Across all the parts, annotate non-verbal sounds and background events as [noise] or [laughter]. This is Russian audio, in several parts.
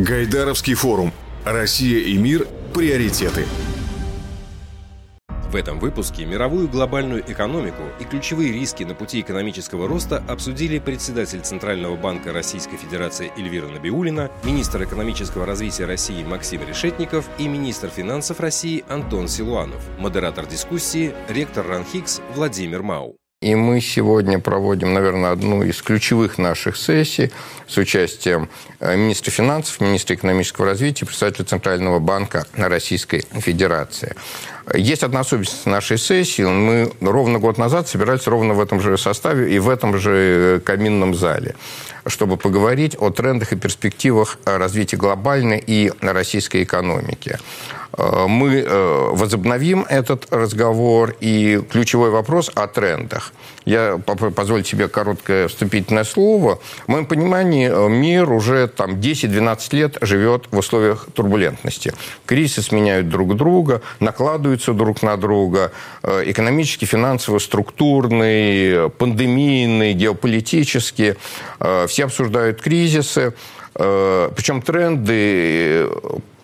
Гайдаровский форум. Россия и мир. Приоритеты. В этом выпуске мировую глобальную экономику и ключевые риски на пути экономического роста обсудили председатель Центрального банка Российской Федерации Эльвира Набиулина, министр экономического развития России Максим Решетников и министр финансов России Антон Силуанов. Модератор дискуссии – ректор РАНХИКС Владимир Мау. И мы сегодня проводим, наверное, одну из ключевых наших сессий с участием э, министра финансов, министра экономического развития, представителя Центрального банка Российской Федерации. Есть одна особенность нашей сессии. Мы ровно год назад собирались ровно в этом же составе и в этом же э, каминном зале, чтобы поговорить о трендах и перспективах развития глобальной и российской экономики. Э, мы э, возобновим этот разговор, и ключевой вопрос о трендах. Я позволю себе короткое вступительное слово. В моем понимании э, мир уже там 10-12 лет живет в условиях турбулентности. Кризисы сменяют друг друга, накладываются друг на друга. Экономический, финансово, структурный, пандемийный, геополитический. Все обсуждают кризисы. Причем тренды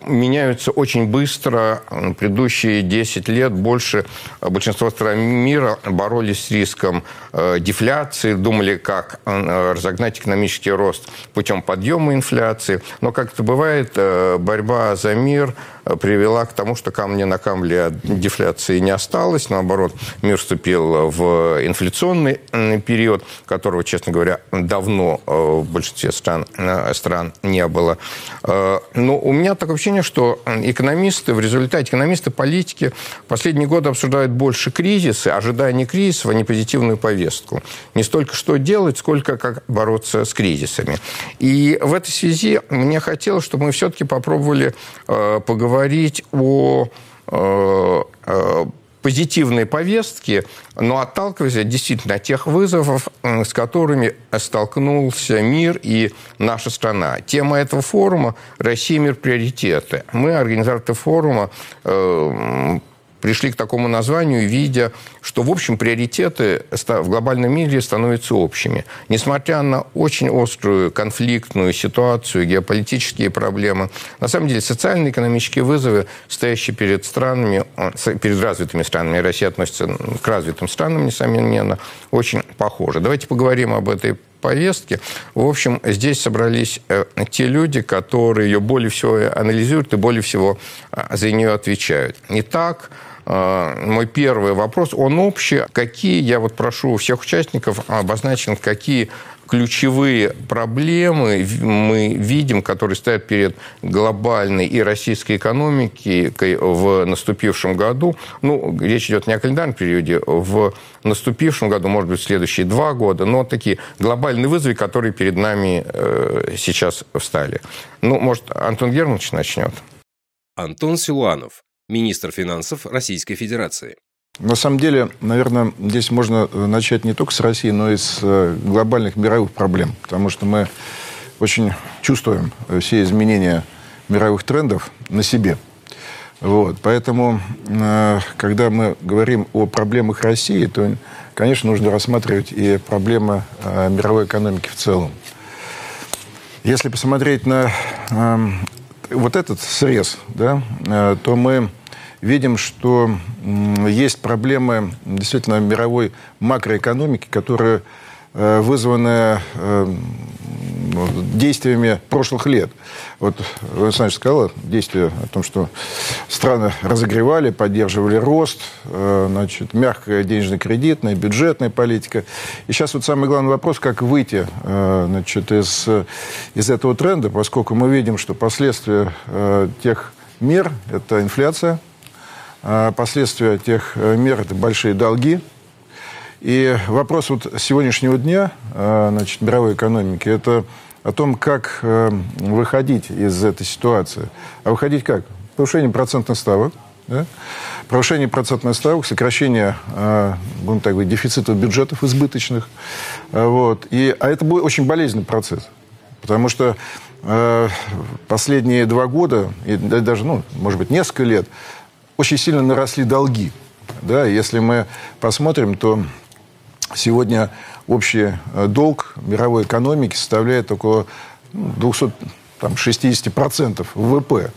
меняются очень быстро. Предыдущие 10 лет больше большинство стран мира боролись с риском э, дефляции, думали, как э, разогнать экономический рост путем подъема инфляции. Но, как это бывает, э, борьба за мир привела к тому, что камня на камне от дефляции не осталось. Наоборот, мир вступил в инфляционный период, которого, честно говоря, давно в большинстве стран, стран не было. Но у меня такое ощущение, что экономисты, в результате экономисты, политики последние годы обсуждают больше кризисы, ожидая не кризисов, а не позитивную повестку. Не столько что делать, сколько как бороться с кризисами. И в этой связи мне хотелось, чтобы мы все-таки попробовали э, поговорить о э, э, позитивной повестки, но отталкиваясь действительно от тех вызовов, с которыми столкнулся мир и наша страна. Тема этого форума «Россия. Мир. Приоритеты». Мы, организаторы форума, э, пришли к такому названию, видя, что, в общем, приоритеты в глобальном мире становятся общими. Несмотря на очень острую конфликтную ситуацию, геополитические проблемы, на самом деле социально-экономические вызовы, стоящие перед странами, перед развитыми странами, Россия относится к развитым странам, несомненно, очень похожи. Давайте поговорим об этой повестки. В общем, здесь собрались э, те люди, которые ее более всего анализируют и более всего э, за нее отвечают. Итак, э, мой первый вопрос, он общий. Какие, я вот прошу всех участников обозначить, какие ключевые проблемы мы видим, которые стоят перед глобальной и российской экономикой в наступившем году. Ну, речь идет не о календарном периоде, в наступившем году, может быть, в следующие два года, но такие глобальные вызовы, которые перед нами э, сейчас встали. Ну, может, Антон Германович начнет? Антон Силуанов, министр финансов Российской Федерации. На самом деле, наверное, здесь можно э, начать не только с России, но и с э, глобальных мировых проблем, потому что мы очень чувствуем э, все изменения мировых трендов на себе. Вот. Поэтому, когда мы говорим о проблемах России, то, конечно, нужно рассматривать и проблемы мировой экономики в целом. Если посмотреть на вот этот срез, да, то мы видим, что есть проблемы действительно мировой макроэкономики, которая э, вызваны э, действиями прошлых лет. Вот Александр сказал действия о том, что страны разогревали, поддерживали рост, э, значит, мягкая денежно-кредитная, бюджетная политика. И сейчас вот самый главный вопрос, как выйти значит, из, из этого тренда, поскольку мы видим, что последствия тех мер – это инфляция – а последствия тех э, мер – это большие долги. И вопрос вот сегодняшнего дня э, значит, мировой экономики – это о том, как э, выходить из этой ситуации. А выходить как? Повышение процентных ставок, да? повышение процентных ставок, сокращение, будем так говорить, дефицита бюджетов избыточных. Вот. И, а это будет очень болезненный процесс. Потому что последние два года, и даже, ну, может быть, несколько лет, очень сильно наросли долги. Да, если мы посмотрим, то сегодня общий э, долг мировой экономики составляет около 200, там, 60% ВВП.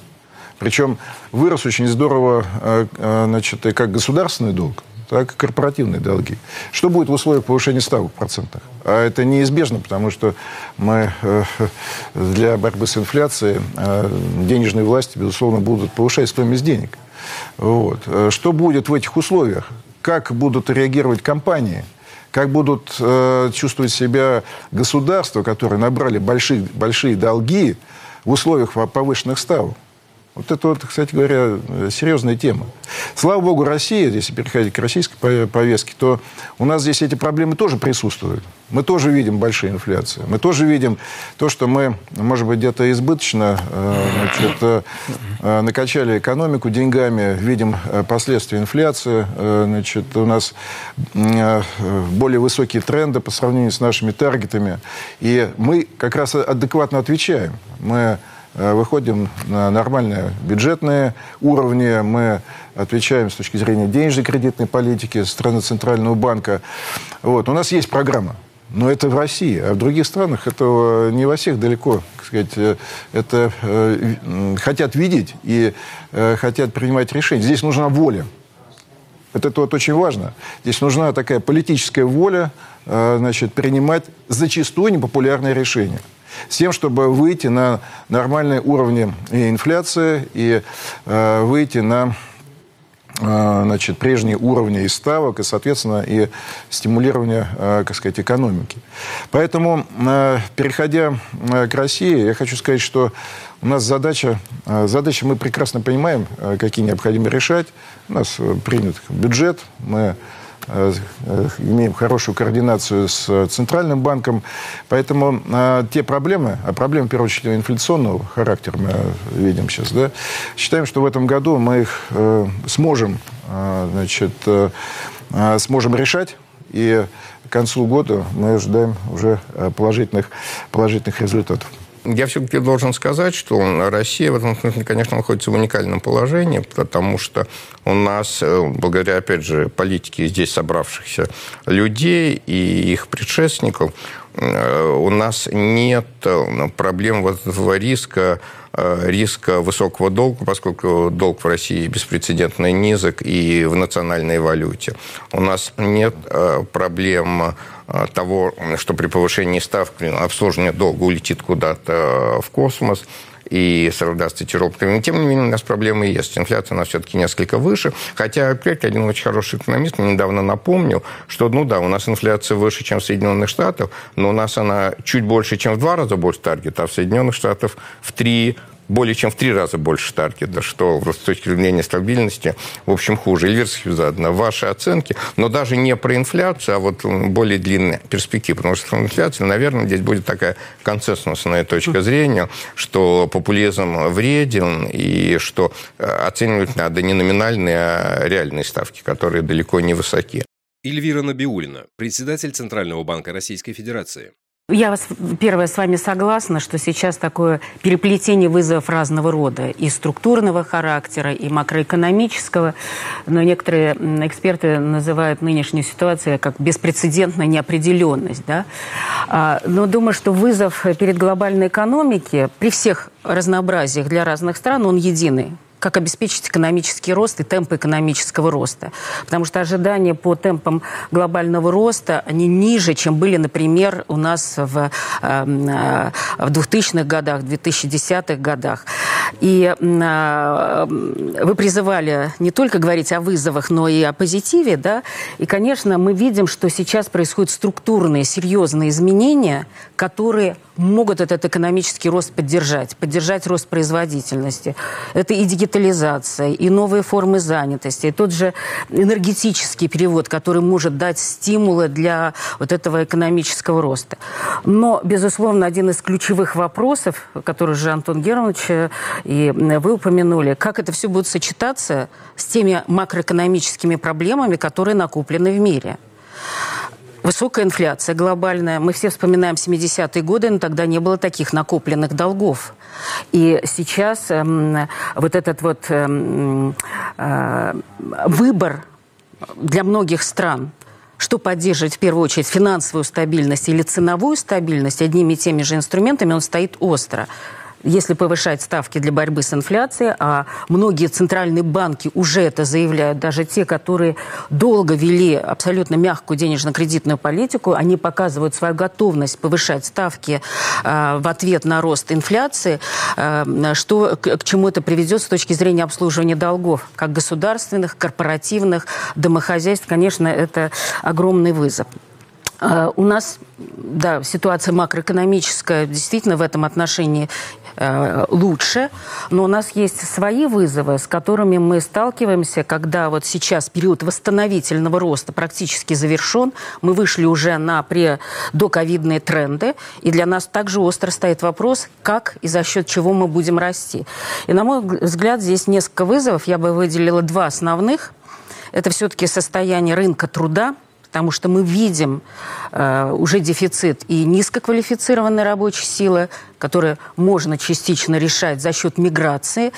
Причем вырос очень здорово э, э, значит, и как государственный долг, так и корпоративные долги. Что будет в условиях повышения ставок в? А это неизбежно, потому что мы для борьбы с инфляцией денежные власти, безусловно, будут повышать стоимость денег. Вот. Что будет в этих условиях? Как будут реагировать компании? Как будут э, чувствовать себя государства, которые набрали большие, большие долги в условиях повышенных ставок? Вот это вот, кстати говоря, серьезная тема. Слава богу, Россия, если переходить к российской повестке, то у нас здесь эти проблемы тоже присутствуют. Мы тоже видим большие инфляции. Мы тоже видим то, что мы, может быть, где-то избыточно э, значит, э, накачали экономику деньгами, видим э, последствия инфляции. Значит, у нас более высокие тренды по сравнению с нашими таргетами. И мы как раз адекватно отвечаем. Мы Э, выходим на нормальные бюджетные уровни, мы отвечаем с точки зрения денежной кредитной политики страны Центрального банка. Вот. У нас есть программа. Но это в России, а в других странах этого не во всех далеко, так сказать, э, это э, хотят видеть и э, хотят принимать решения. Здесь нужна воля. Это вот очень важно. Здесь нужна такая политическая воля, э, значит, принимать зачастую непопулярные решения с тем, чтобы выйти на нормальные уровни и инфляции, и э, выйти на э, значит, прежние уровни и ставок, и, соответственно, и стимулирование, э, как сказать, экономики. Поэтому, э, переходя к России, я хочу сказать, что у нас задача, задача мы прекрасно понимаем, какие необходимо решать. У нас принят бюджет, мы имеем хорошую координацию с Центральным банком. Поэтому э, те проблемы, а проблемы, в первую очередь, инфляционного характера мы видим сейчас, да, считаем, что в этом году мы их э, сможем, значит, сможем решать. И к концу года мы ожидаем уже положительных, положительных результатов. Я все-таки должен сказать, что Россия в этом смысле, конечно, находится в уникальном положении, потому что у нас, э, благодаря, опять же, политике здесь собравшихся людей и их предшественников, э, у нас нет э, проблем этого риска риска высокого долга, поскольку долг в России беспрецедентно низок и в национальной валюте. У нас нет проблем того, что при повышении ставки обслуживание долга улетит куда-то в космос и создастся тяжелым. Но, тем не менее, у нас проблемы есть. Инфляция у нас все-таки несколько выше. Хотя, опять, один очень хороший экономист мне недавно напомнил, что, ну да, у нас инфляция выше, чем в Соединенных Штатах, но у нас она чуть больше, чем в два раза больше таргета, а в Соединенных Штатах в три более чем в три раза больше таргета, что с точки зрения стабильности, в общем, хуже. Эльвирский заодно. Ваши оценки, но даже не про инфляцию, а вот более длинные перспективы. Потому что инфляция, наверное, здесь будет такая консенсусная точка зрения, что популизм вреден и что э, оценивать надо не номинальные, а реальные ставки, которые далеко не высоки. Эльвира Набиулина, председатель Центрального банка Российской Федерации. Я вас, первое, с вами согласна, что сейчас такое переплетение вызовов разного рода, и структурного характера, и макроэкономического. Но некоторые эксперты называют нынешнюю ситуацию как беспрецедентная неопределенность. Да? А, но думаю, что вызов перед глобальной экономикой при всех разнообразиях для разных стран, он единый как обеспечить экономический рост и темпы экономического роста. Потому что ожидания по темпам глобального роста, они ниже, чем были, например, у нас в, эм, э, в 2000-х годах, 2010-х годах. И э, вы призывали не только говорить о вызовах, но и о позитиве, да, и, конечно, мы видим, что сейчас происходят структурные, серьезные изменения, которые могут этот экономический рост поддержать, поддержать рост производительности. Это и дигитализация, и новые формы занятости, и тот же энергетический перевод, который может дать стимулы для вот этого экономического роста. Но, безусловно, один из ключевых вопросов, который же Антон Германович э, и вы упомянули, как это все будет сочетаться с теми макроэкономическими проблемами, которые накоплены в мире. Высокая инфляция глобальная. Мы все вспоминаем 70-е годы, но тогда не было таких накопленных долгов. И сейчас э, вот этот вот э, э, выбор для многих стран, что поддерживать в первую очередь финансовую стабильность или ценовую стабильность одними и теми же инструментами, он стоит остро. Если повышать ставки для борьбы с инфляцией, а многие центральные банки уже это заявляют, даже те, которые долго вели абсолютно мягкую денежно-кредитную политику, они показывают свою готовность повышать ставки э, в ответ на рост инфляции, э, что к, к чему это приведет с точки зрения обслуживания долгов, как государственных, корпоративных, домохозяйств, конечно, это огромный вызов. Э, у нас, да, ситуация макроэкономическая действительно в этом отношении э, лучше, но у нас есть свои вызовы, с которыми мы сталкиваемся, когда вот сейчас период восстановительного роста практически завершен, мы вышли уже на предоковидные тренды, и для нас также остро стоит вопрос, как и за счет чего мы будем расти. И, на мой взгляд, здесь несколько вызовов, я бы выделила два основных. Это все-таки состояние рынка труда – потому что мы видим э, уже дефицит и низкоквалифицированной рабочей силы, которую можно частично решать за счет миграции,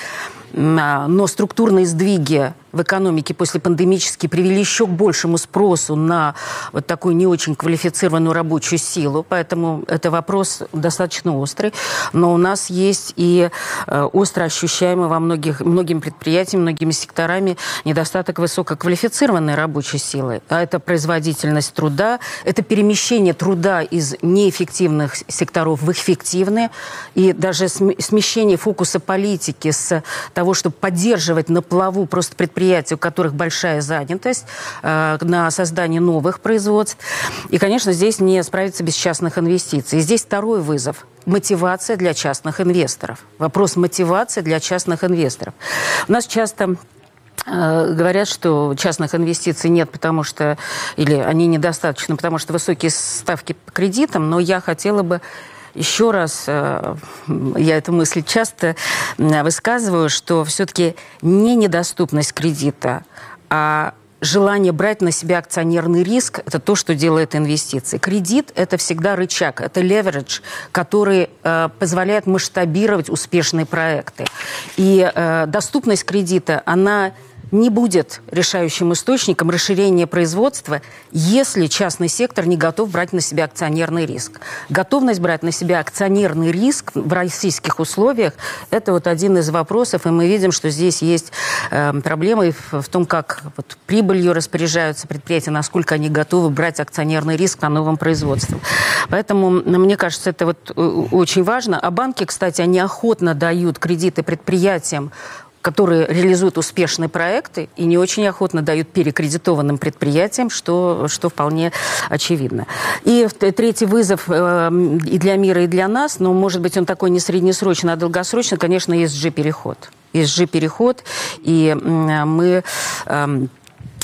а, но структурные сдвиги в экономике после пандемически привели еще к большему спросу на вот такую не очень квалифицированную рабочую силу, поэтому это вопрос достаточно острый. Но у нас есть и э, остро ощущаемый во многих, многими предприятиями, многими секторами недостаток высококвалифицированной рабочей силы. А это производительность труда, это перемещение труда из неэффективных секторов в эффективные, и даже смещение фокуса политики с того, чтобы поддерживать на плаву просто предприятия, предприятий, у которых большая занятость, э, на создание новых производств. И, конечно, здесь не справиться без частных инвестиций. И здесь второй вызов – мотивация для частных инвесторов. Вопрос мотивации для частных инвесторов. У нас часто э, говорят, что частных инвестиций нет, потому что, или они недостаточно, потому что высокие ставки по кредитам, но я хотела бы еще раз, э, я эту мысль часто высказываю, что все-таки не недоступность кредита, а желание брать на себя акционерный риск – это то, что делает инвестиции. Кредит – это всегда рычаг, это леверидж, который э, позволяет масштабировать успешные проекты. И э, доступность кредита, она не будет решающим источником расширения производства, если частный сектор не готов брать на себя акционерный риск. Готовность брать на себя акционерный риск в российских условиях – это вот один из вопросов, и мы видим, что здесь есть э, проблемы в, в том, как вот, прибылью распоряжаются предприятия, насколько они готовы брать акционерный риск на новом производстве. Поэтому, мне кажется, это вот э, очень важно. А банки, кстати, они охотно дают кредиты предприятиям которые реализуют успешные проекты и не очень охотно дают перекредитованным предприятиям, что, что вполне очевидно. И третий вызов э, и для мира, и для нас, но, может быть, он такой не среднесрочный, а долгосрочный, конечно, ESG-переход. ESG-переход, и мы... Эм,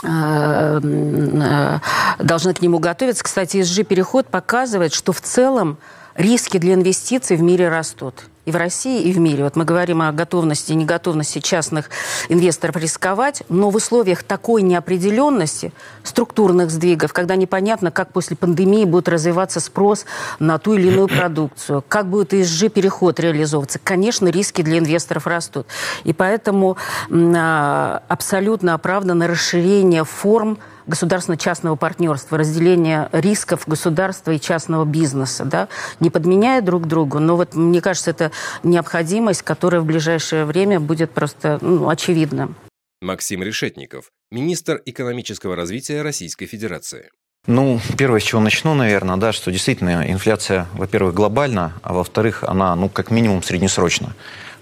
э, э, должны к нему готовиться. Кстати, ESG-переход показывает, что в целом риски для инвестиций в мире растут и в России, и в мире. Вот мы говорим о готовности и неготовности частных инвесторов рисковать, но в условиях такой неопределенности, структурных сдвигов, когда непонятно, как после пандемии будет развиваться спрос на ту или иную продукцию, как будет ESG-переход реализовываться, конечно, риски для инвесторов растут. И поэтому а, абсолютно оправдано расширение форм государственно-частного партнерства, разделение рисков государства и частного бизнеса, да, не подменяя друг другу, но вот мне кажется, это необходимость, которая в ближайшее время будет просто ну, очевидна. Максим Решетников, министр экономического развития Российской Федерации. Ну, первое, с чего начну, наверное, да, что действительно инфляция, во-первых, глобальна, а во-вторых, она, ну, как минимум, среднесрочна.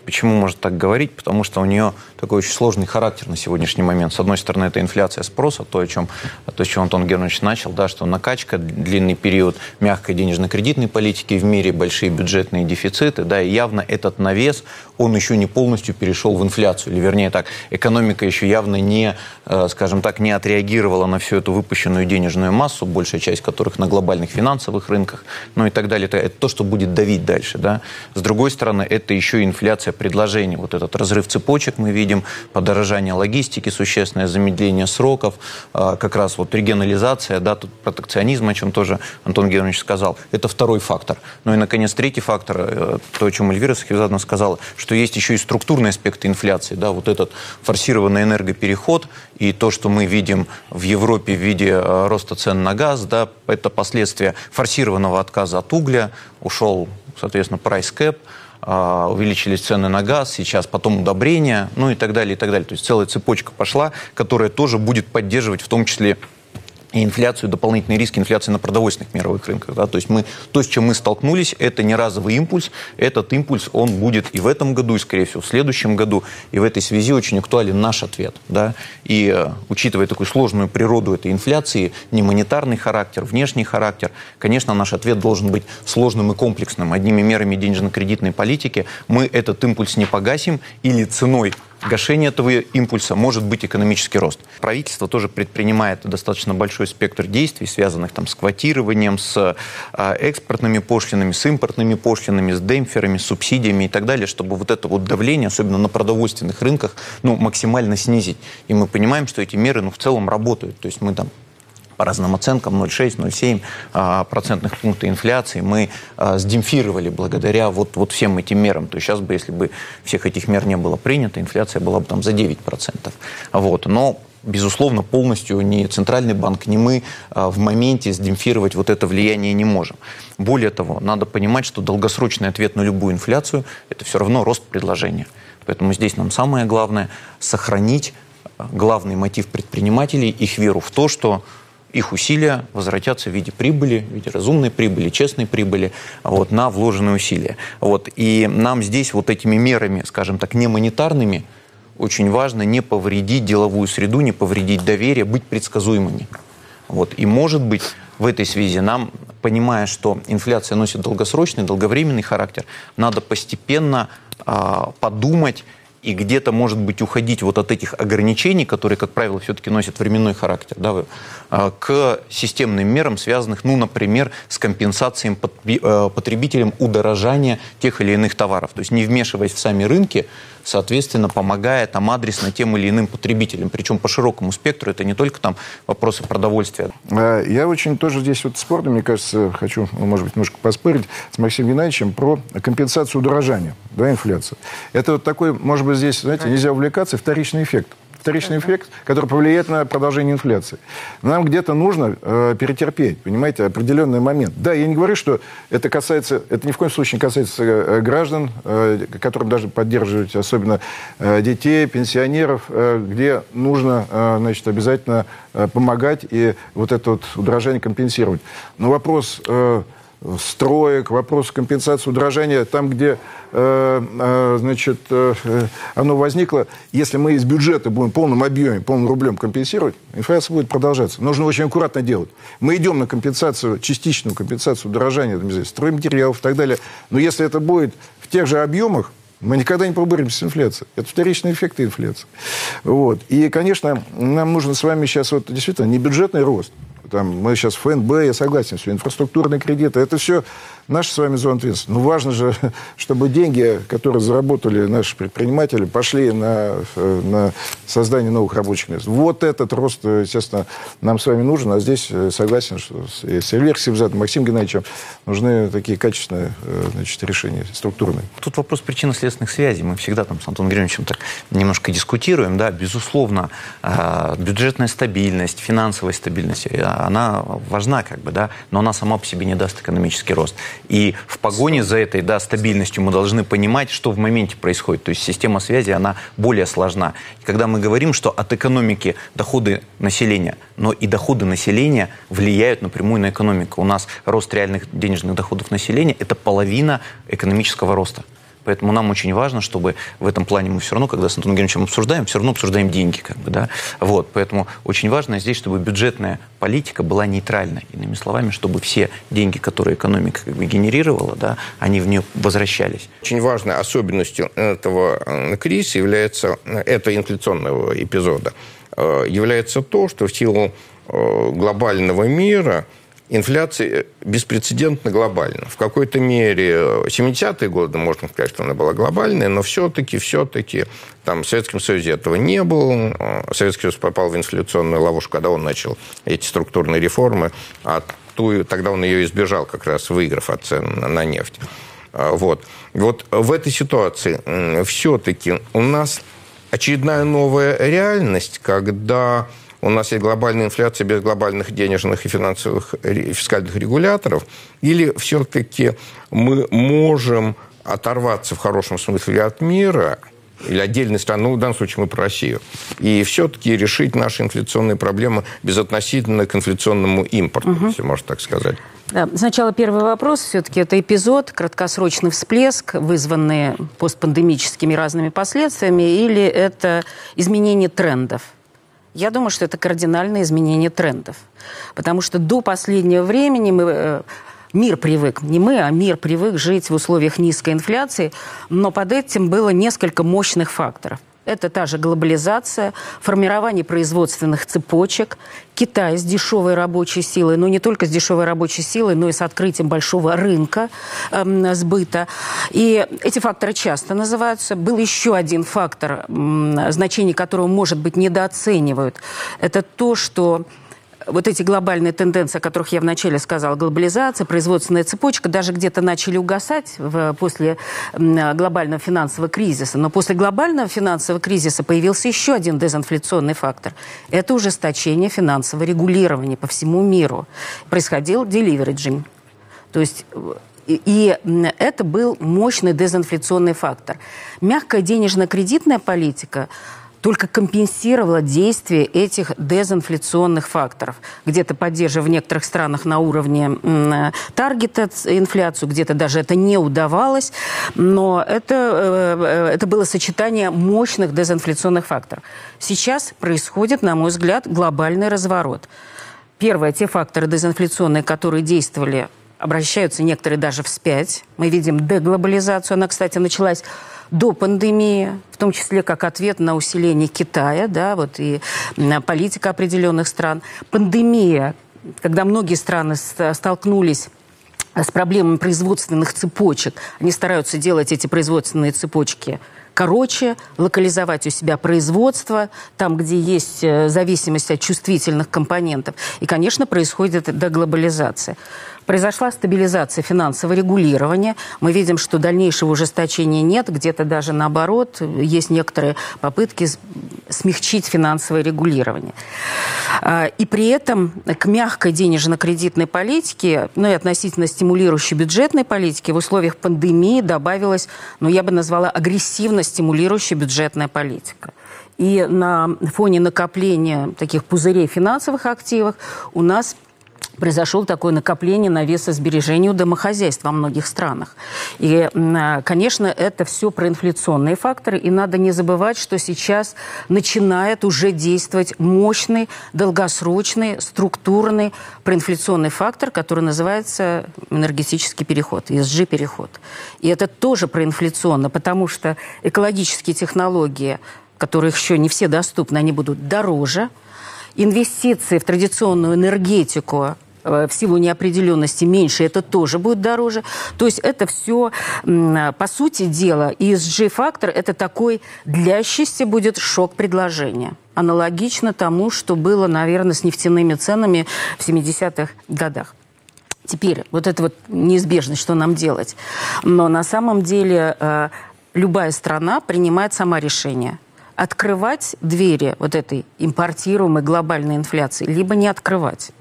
Почему можно так говорить? Потому что у нее такой очень сложный характер на сегодняшний момент. С одной стороны, это инфляция спроса, то, о чем, то, с чего Антон Германович начал, да, что накачка, длинный период мягкой денежно-кредитной политики в мире, большие бюджетные дефициты, да, и явно этот навес, он еще не полностью перешел в инфляцию, или вернее так, экономика еще явно не, э, скажем так, не отреагировала на всю эту выпущенную денежную массу, большая часть которых на глобальных финансовых рынках, ну и так далее. Это, то, что будет давить дальше, да. С другой стороны, это еще инфляция предложений. Вот этот разрыв цепочек мы видим, подорожание логистики, существенное замедление сроков, а, как раз вот регионализация, да, тут протекционизм, о чем тоже Антон Георгиевич сказал. Это второй фактор. Ну и, наконец, третий фактор, э, то, о чем Эльвира Сахивзадовна сказала, что есть еще и структурные аспекты инфляции, да, вот этот форсированный энергопереход и то, что мы видим в Европе в виде э, роста цен на газ, да, это последствия форсированного отказа от угля, ушел, соответственно, кэп, а, увеличились цены на газ, сейчас потом удобрения, ну и так далее, и так далее. То есть целая цепочка пошла, которая тоже будет поддерживать в том числе и инфляцию, дополнительные риски инфляции на продовольственных мировых рынках. Да? То есть мы, то, с чем мы столкнулись, это не разовый импульс. Этот импульс, он будет и в этом году, и, скорее всего, в следующем году. И в этой связи очень актуален наш ответ. Да? И э, учитывая такую сложную природу этой инфляции, не монетарный характер, внешний характер, конечно, наш ответ должен быть сложным и комплексным. Одними мерами денежно-кредитной политики мы этот импульс не погасим или ценой гашение этого импульса может быть экономический рост. Правительство тоже предпринимает достаточно большой спектр действий, связанных там, с квотированием, с э, экспортными пошлинами, с импортными пошлинами, с демпферами, с субсидиями и так далее, чтобы вот это вот давление, особенно на продовольственных рынках, ну, максимально снизить. И мы понимаем, что эти меры ну, в целом работают. То есть мы там по разным оценкам 0,6-0,7 а, процентных пункта инфляции мы а, сдемпфировали благодаря вот, вот всем этим мерам. То есть сейчас бы, если бы всех этих мер не было принято, инфляция была бы там за 9%. Вот. Но безусловно, полностью ни Центральный банк, ни мы а, в моменте сдемпфировать вот это влияние не можем. Более того, надо понимать, что долгосрочный ответ на любую инфляцию – это все равно рост предложения. Поэтому здесь нам самое главное – сохранить главный мотив предпринимателей, их веру в то, что их усилия возвратятся в виде прибыли, в виде разумной прибыли, честной прибыли вот, на вложенные усилия. Вот. И нам здесь вот этими мерами, скажем так, не монетарными, очень важно не повредить деловую среду, не повредить доверие, быть предсказуемыми. Вот. И, может быть, в этой связи нам, понимая, что инфляция носит долгосрочный, долговременный характер, надо постепенно э, подумать и где-то, может быть, уходить вот от этих ограничений, которые, как правило, все-таки носят временной характер, да, а, к системным мерам, связанных, ну, например, с компенсацией э, потребителям удорожания тех или иных товаров. То есть не вмешиваясь в сами рынки, соответственно, помогая там адресно тем или иным потребителям. Причем по широкому спектру, это не только там вопросы продовольствия. А, я очень тоже здесь вот спорно, мне кажется, хочу, ну, может быть, немножко поспорить с Максимом Геннадьевичем про компенсацию удорожания, да, инфляции. Это вот такой, может быть, здесь, знаете, нельзя увлекаться, вторичный эффект вторичный эффект, который повлияет на продолжение инфляции. Нам где-то нужно э, перетерпеть, понимаете, определенный момент. Да, я не говорю, что это касается, это ни в коем случае не касается э, граждан, э, которым даже поддерживать, особенно э, детей, пенсионеров, э, где нужно, э, значит, обязательно э, помогать и вот это вот удорожание компенсировать. Но вопрос... Э, строек, вопрос компенсации удорожания, там, где э, э, значит, э, оно возникло, если мы из бюджета будем в полном объеме, полным рублем компенсировать, инфляция будет продолжаться. Нужно очень аккуратно делать. Мы идем на компенсацию, частичную компенсацию удорожания стройматериалов и так далее. Но если это будет в тех же объемах, мы никогда не поборемся с инфляцией. Это вторичные эффекты инфляции. Вот. И, конечно, нам нужно с вами сейчас вот действительно не бюджетный рост, там, мы сейчас ФНБ, я согласен, все, инфраструктурные кредиты, это все наша с вами зона ответственности. Но важно же, [laughs] чтобы деньги, которые заработали наши предприниматели, пошли на, на создание новых рабочих мест. Вот этот рост, естественно, нам с вами нужен. А здесь э, согласен, что с Эльвир Севзадом, Максим Геннадьевичем нужны такие качественные э, значит, решения структурные. Тут вопрос причинно-следственных связей. Мы всегда там с Антоном Григорьевичем так немножко дискутируем. Да, безусловно, э, бюджетная стабильность, финансовая стабильность, она важна, как бы, да, но она сама по себе не даст экономический рост. И в погоне за этой да, стабильностью мы должны понимать, что в моменте происходит. То есть система связи, она более сложна. И когда мы говорим, что от экономики доходы населения, но и доходы населения влияют напрямую на экономику. У нас рост реальных денежных доходов населения – это половина экономического роста. Поэтому нам очень важно, чтобы в этом плане мы все равно, когда с Антоном Георгиевичем обсуждаем, все равно обсуждаем деньги. Как бы, да? вот, поэтому очень важно здесь, чтобы бюджетная политика была нейтральной. Иными словами, чтобы все деньги, которые экономика как бы, генерировала, да, они в нее возвращались. Очень важной особенностью этого э, кризиса является, э, этого инфляционного эпизода, э, является то, что в силу глобального мира инфляция беспрецедентно глобальна. В какой-то мере 70-е годы, можно сказать, что она была глобальная, но все-таки, все-таки там в Советском Союзе этого не было. Советский Союз попал в инфляционную ловушку, когда он начал эти структурные реформы, а ту, тогда он ее избежал, как раз выиграв от цен на нефть. А, вот. Вот в этой ситуации все-таки у нас очередная новая реальность, когда у нас есть глобальная инфляция без глобальных денежных и финансовых и фискальных регуляторов, или все-таки мы можем оторваться в хорошем смысле от мира или отдельной страны, ну, в данном случае мы про Россию, и все-таки решить наши инфляционные проблемы безотносительно к инфляционному импорту, угу. если можно так сказать. Да, сначала первый вопрос. Все-таки это эпизод, краткосрочный всплеск, вызванный постпандемическими разными последствиями, или это изменение трендов? Я думаю, что это кардинальное изменение трендов. Потому что до последнего времени мы э, мир привык, не мы, а мир привык жить в условиях низкой инфляции, но под этим было несколько мощных факторов. Это та же глобализация, формирование производственных цепочек, Китай с дешевой рабочей силой, но не только с дешевой рабочей силой, но и с открытием большого рынка э, сбыта. И эти факторы часто называются. Был еще один фактор, э, значение которого, может быть, недооценивают. Это то, что вот эти глобальные тенденции, о которых я вначале сказала, глобализация, производственная цепочка, даже где-то начали угасать в, после глобального финансового кризиса. Но после глобального финансового кризиса появился еще один дезинфляционный фактор. Это ужесточение финансового регулирования по всему миру. Происходил деливериджинг. То есть и это был мощный дезинфляционный фактор. Мягкая денежно-кредитная политика только компенсировала действие этих дезинфляционных факторов. Где-то поддерживая в некоторых странах на уровне э, таргета инфляцию, где-то даже это не удавалось, но это, э, э, это было сочетание мощных дезинфляционных факторов. Сейчас происходит, на мой взгляд, глобальный разворот. Первое, те факторы дезинфляционные, которые действовали, обращаются некоторые даже вспять. Мы видим деглобализацию. Она, кстати, началась до пандемии, в том числе как ответ на усиление Китая, да, вот и политика определенных стран. Пандемия, когда многие страны столкнулись с проблемами производственных цепочек, они стараются делать эти производственные цепочки короче, локализовать у себя производство, там, где есть э, зависимость от чувствительных компонентов. И, конечно, происходит деглобализация. Произошла стабилизация финансового регулирования. Мы видим, что дальнейшего ужесточения нет, где-то даже наоборот, есть некоторые попытки смягчить финансовое регулирование. А, и при этом к мягкой денежно-кредитной политике, ну и относительно стимулирующей бюджетной политики в условиях пандемии добавилась, ну я бы назвала, агрессивно стимулирующая бюджетная политика. И на фоне накопления таких пузырей финансовых активов у нас произошел такое накопление навеса сбережений у домохозяйств во многих странах. И, конечно, это все проинфляционные факторы, и надо не забывать, что сейчас начинает уже действовать мощный, долгосрочный, структурный проинфляционный фактор, который называется энергетический переход, ESG-переход. И это тоже проинфляционно, потому что экологические технологии, которых еще не все доступны, они будут дороже, инвестиции в традиционную энергетику в силу неопределенности меньше, это тоже будет дороже. То есть это все, по сути дела, ESG-фактор – это такой длящийся будет шок предложения. Аналогично тому, что было, наверное, с нефтяными ценами в 70-х годах. Теперь, вот это вот неизбежность, что нам делать. Но на самом деле э, любая страна принимает сама решение открывать двери вот этой импортируемой глобальной инфляции, либо не открывать.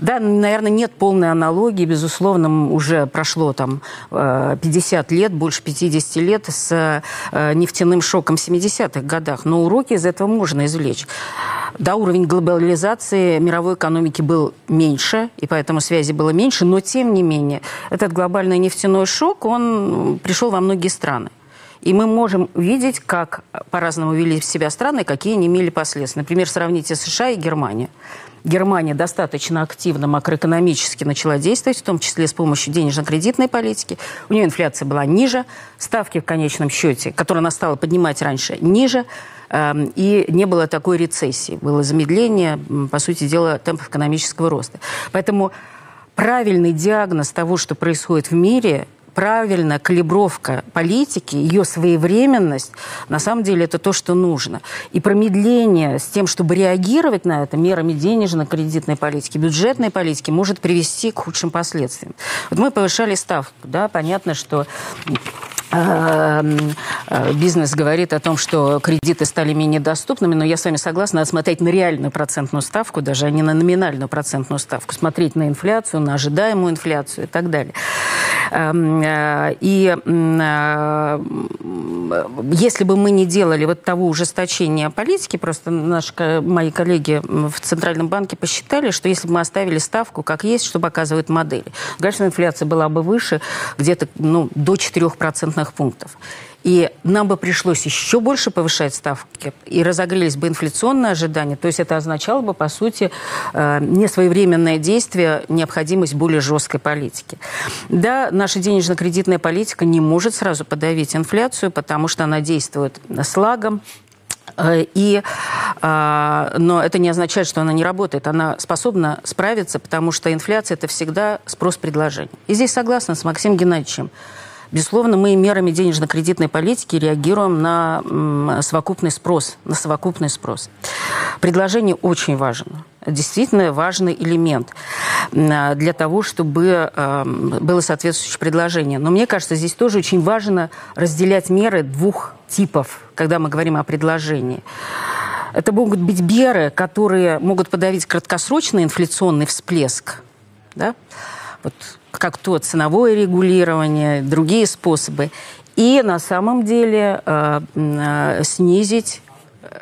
Да, наверное, нет полной аналогии, безусловно, уже прошло там 50 э, лет, больше 50 лет с э, нефтяным шоком в 70-х годах, но уроки из этого можно извлечь. Да, уровень глобализации мировой экономики был меньше, и поэтому связи было меньше, но тем не менее этот глобальный нефтяной шок, он пришел во многие страны. И мы можем видеть, как по-разному вели себя страны, какие они имели последствия. Например, сравните США и Германию. Германия достаточно активно макроэкономически начала действовать, в том числе с помощью денежно-кредитной политики. У нее инфляция была ниже, ставки в конечном счете, которые она стала поднимать раньше, ниже, эм, и не было такой рецессии. Было замедление, по сути дела, темпов экономического роста. Поэтому правильный диагноз того, что происходит в мире, правильная калибровка политики, ее своевременность, на самом деле это то, что нужно. И промедление с тем, чтобы реагировать на это мерами денежно-кредитной политики, бюджетной политики, может привести к худшим последствиям. Вот мы повышали ставку, да, понятно, что бизнес говорит о том, что кредиты стали менее доступными, но я с вами согласна, надо смотреть на реальную процентную ставку, даже а не на номинальную процентную ставку, смотреть на инфляцию, на ожидаемую инфляцию и так далее. Эм, и если бы мы не делали вот того ужесточения политики, просто наши, мои коллеги в Центральном банке посчитали, что если бы мы оставили ставку как есть, что показывает модель, конечно, инфляция была бы выше, где-то ну, до 4% пунктов. И нам бы пришлось еще больше повышать ставки, и разогрелись бы инфляционные ожидания. То есть это означало бы, по сути, э, несвоевременное действие, необходимость более жесткой политики. Да, наша денежно-кредитная политика не может сразу подавить инфляцию, потому что она действует с лагом, э, и, э, но это не означает, что она не работает. Она способна справиться, потому что инфляция – это всегда спрос-предложение. И здесь согласна с Максимом Геннадьевичем. Безусловно, мы мерами денежно-кредитной политики реагируем на совокупный спрос, на совокупный спрос. Предложение очень важно действительно важный элемент для того, чтобы эм, было соответствующее предложение. Но мне кажется, здесь тоже очень важно разделять меры двух типов, когда мы говорим о предложении. Это могут быть меры, которые могут подавить краткосрочный инфляционный всплеск, да? Вот как то ценовое регулирование, другие способы. И на самом деле э, э, снизить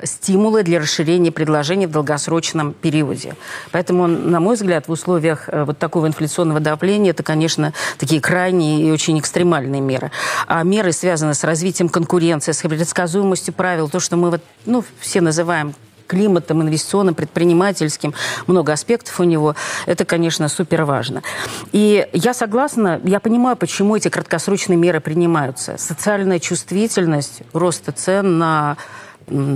стимулы для расширения предложений в долгосрочном периоде. Поэтому, на мой взгляд, в условиях э, вот такого инфляционного давления это, конечно, такие крайние и очень экстремальные меры. А меры, связанные с развитием конкуренции, с предсказуемостью правил, то, что мы вот, ну, все называем климатом, инвестиционным, предпринимательским, много аспектов у него. Это, конечно, супер важно. И я согласна, я понимаю, почему эти краткосрочные меры принимаются. Социальная чувствительность роста цен на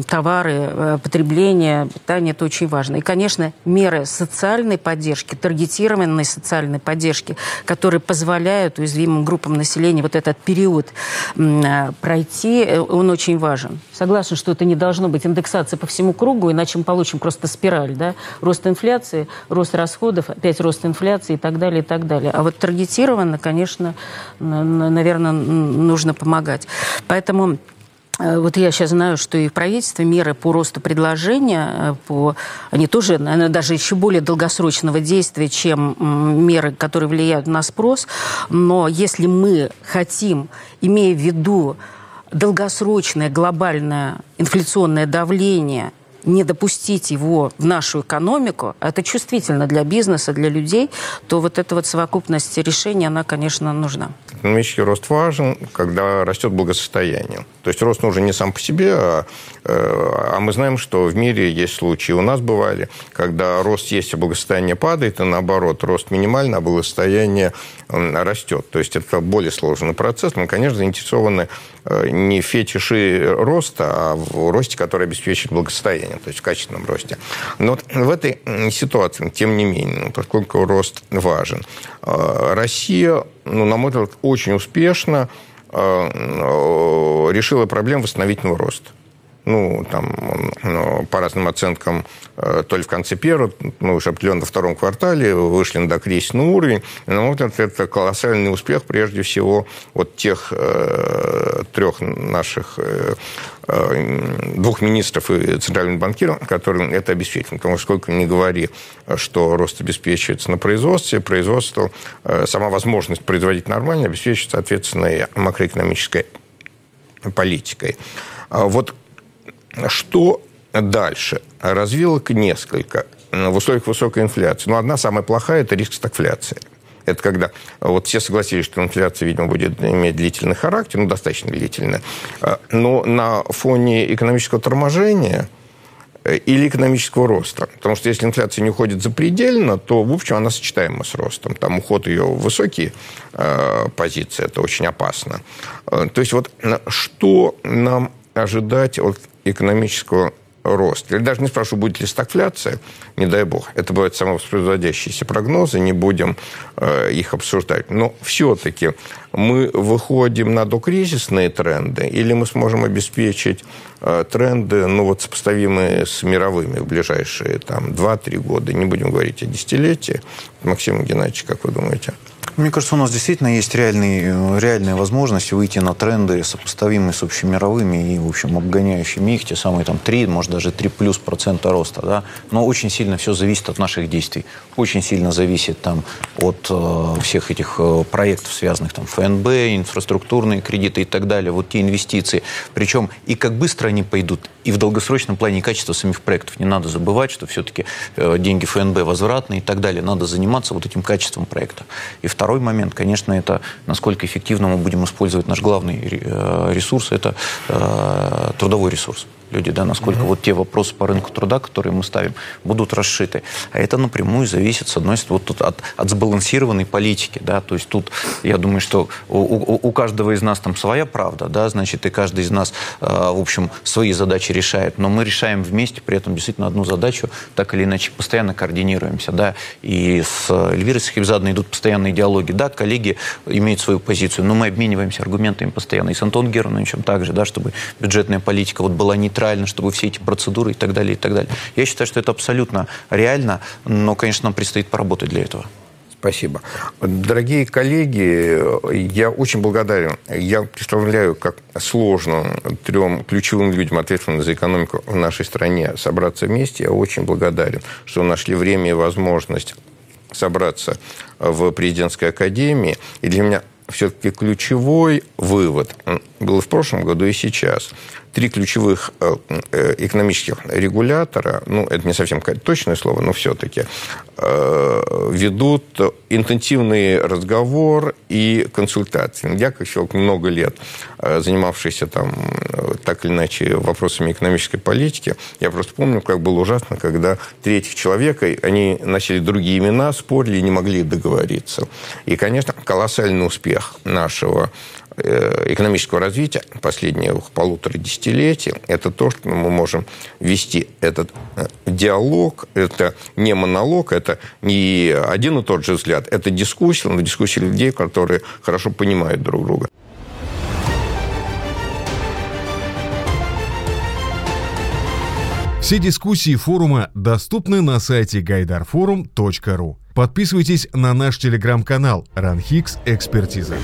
товары, э, потребление, питание – это очень важно. И, конечно, меры социальной поддержки, таргетированной социальной поддержки, которые позволяют уязвимым группам населения вот этот период э, пройти, э, он очень важен. Согласна, что это не должно быть индексация по всему кругу, иначе мы получим просто спираль, да? Рост инфляции, рост расходов, опять рост инфляции и так далее, и так далее. А вот таргетированно, конечно, наверное, нужно помогать. Поэтому вот я сейчас знаю, что и в правительстве меры по росту предложения, э, по, они тоже, наверное, даже еще более долгосрочного действия, чем меры, которые влияют на спрос. Но если мы хотим, имея в виду долгосрочное глобальное инфляционное давление – не допустить его в нашу экономику, это чувствительно для бизнеса, для людей, то вот эта вот совокупность решений, она, конечно, нужна. Экономический рост важен, когда растет благосостояние. То есть рост нужен не сам по себе, а, а мы знаем, что в мире есть случаи, у нас бывали, когда рост есть, а благосостояние падает, и наоборот, рост минимальный, а благосостояние растет. То есть это более сложный процесс. Мы, конечно, заинтересованы э, не в фетиши роста, а в росте, который обеспечит благосостояние, то есть в качественном росте. Но в этой ситуации, тем не менее, поскольку рост важен, э, Россия, ну, на мой взгляд, очень успешно э, решила проблему восстановительного роста ну, там, ну, по разным оценкам, э, то ли в конце первого, ну, уже определенно во втором квартале вышли на докризисный уровень. Но вот это, это колоссальный успех, прежде всего, вот тех э, трех наших э, э, двух министров и центральных банкиров, которые это обеспечили. Потому что сколько ни говори, что рост обеспечивается на производстве, производство, э, сама возможность производить нормально обеспечивается, соответственно, макроэкономической политикой. А вот что дальше? Развилок несколько в условиях высокой инфляции. Но одна самая плохая – это риск стагфляции. Это когда вот все согласились, что инфляция, видимо, будет иметь длительный характер, ну, достаточно длительный. Но на фоне экономического торможения э, или экономического роста. Потому что если инфляция не уходит запредельно, то, в общем, она сочетаема с ростом. Там уход ее в высокие э, позиции, это очень опасно. Э, то есть вот что нам ожидать от экономического роста. Или даже не спрашиваю, будет ли стагфляция, не дай бог. Это бывают самовоспроизводящиеся прогнозы, не будем э, их обсуждать. Но все-таки мы выходим на докризисные тренды, или мы сможем обеспечить э, тренды, ну вот сопоставимые с мировыми в ближайшие там 2-3 года, не будем говорить о десятилетии. Максим Геннадьевич, как вы думаете? Мне кажется, у нас действительно есть реальные, реальная возможность выйти на тренды, сопоставимые с общемировыми и, в общем, обгоняющими их, те самые там 3, может, даже 3 плюс процента роста, да, но очень сильно все зависит от наших действий, очень сильно зависит там от э, всех этих э, проектов, связанных там ФНБ, инфраструктурные кредиты и так далее, вот те инвестиции, причем и как быстро они пойдут, и в долгосрочном плане и качество самих проектов. Не надо забывать, что все-таки э, деньги ФНБ возвратные и так далее, надо заниматься вот этим качеством проекта. И второе Второй момент, конечно, это насколько эффективно мы будем использовать наш главный э, ресурс, это э, трудовой ресурс люди, да, насколько mm-hmm. вот те вопросы по рынку труда, которые мы ставим, будут расшиты. А это напрямую зависит, с одной стороны, вот тут от, от сбалансированной политики, да, то есть тут, я думаю, что у, у, у каждого из нас там своя правда, да, значит, и каждый из нас, э, в общем, свои задачи решает, но мы решаем вместе, при этом действительно одну задачу, так или иначе, постоянно координируемся, да, и с Эльвирой Сахибзадной идут постоянные диалоги, да, коллеги имеют свою позицию, но мы обмениваемся аргументами постоянно, и с Антоном Германовичем также, да, чтобы бюджетная политика вот была нейтральной, нейтрально, чтобы все эти процедуры и так далее, и так далее. Я считаю, что это абсолютно реально, но, конечно, нам предстоит поработать для этого. Спасибо. Дорогие коллеги, я очень благодарен. Я представляю, как сложно трем ключевым людям, ответственным за экономику в нашей стране, собраться вместе. Я очень благодарен, что нашли время и возможность собраться в президентской академии. И для меня все-таки ключевой вывод был в прошлом году и сейчас – три ключевых э, э, экономических регулятора, ну, это не совсем точное слово, но все-таки, э, ведут интенсивный разговор и консультации. Я, как человек много лет занимавшийся там так или иначе вопросами экономической политики, я просто помню, как было ужасно, когда три этих человека, они носили другие имена, спорили и не могли договориться. И, конечно, колоссальный успех нашего экономического развития последних полутора десятилетий, это то, что мы можем вести этот э, диалог, это не монолог, это не один и тот же взгляд, это дискуссия, но дискуссия людей, которые хорошо понимают друг друга. Все дискуссии форума доступны на сайте gaidarforum.ru. Подписывайтесь на наш телеграм-канал «Ранхикс Экспертиза».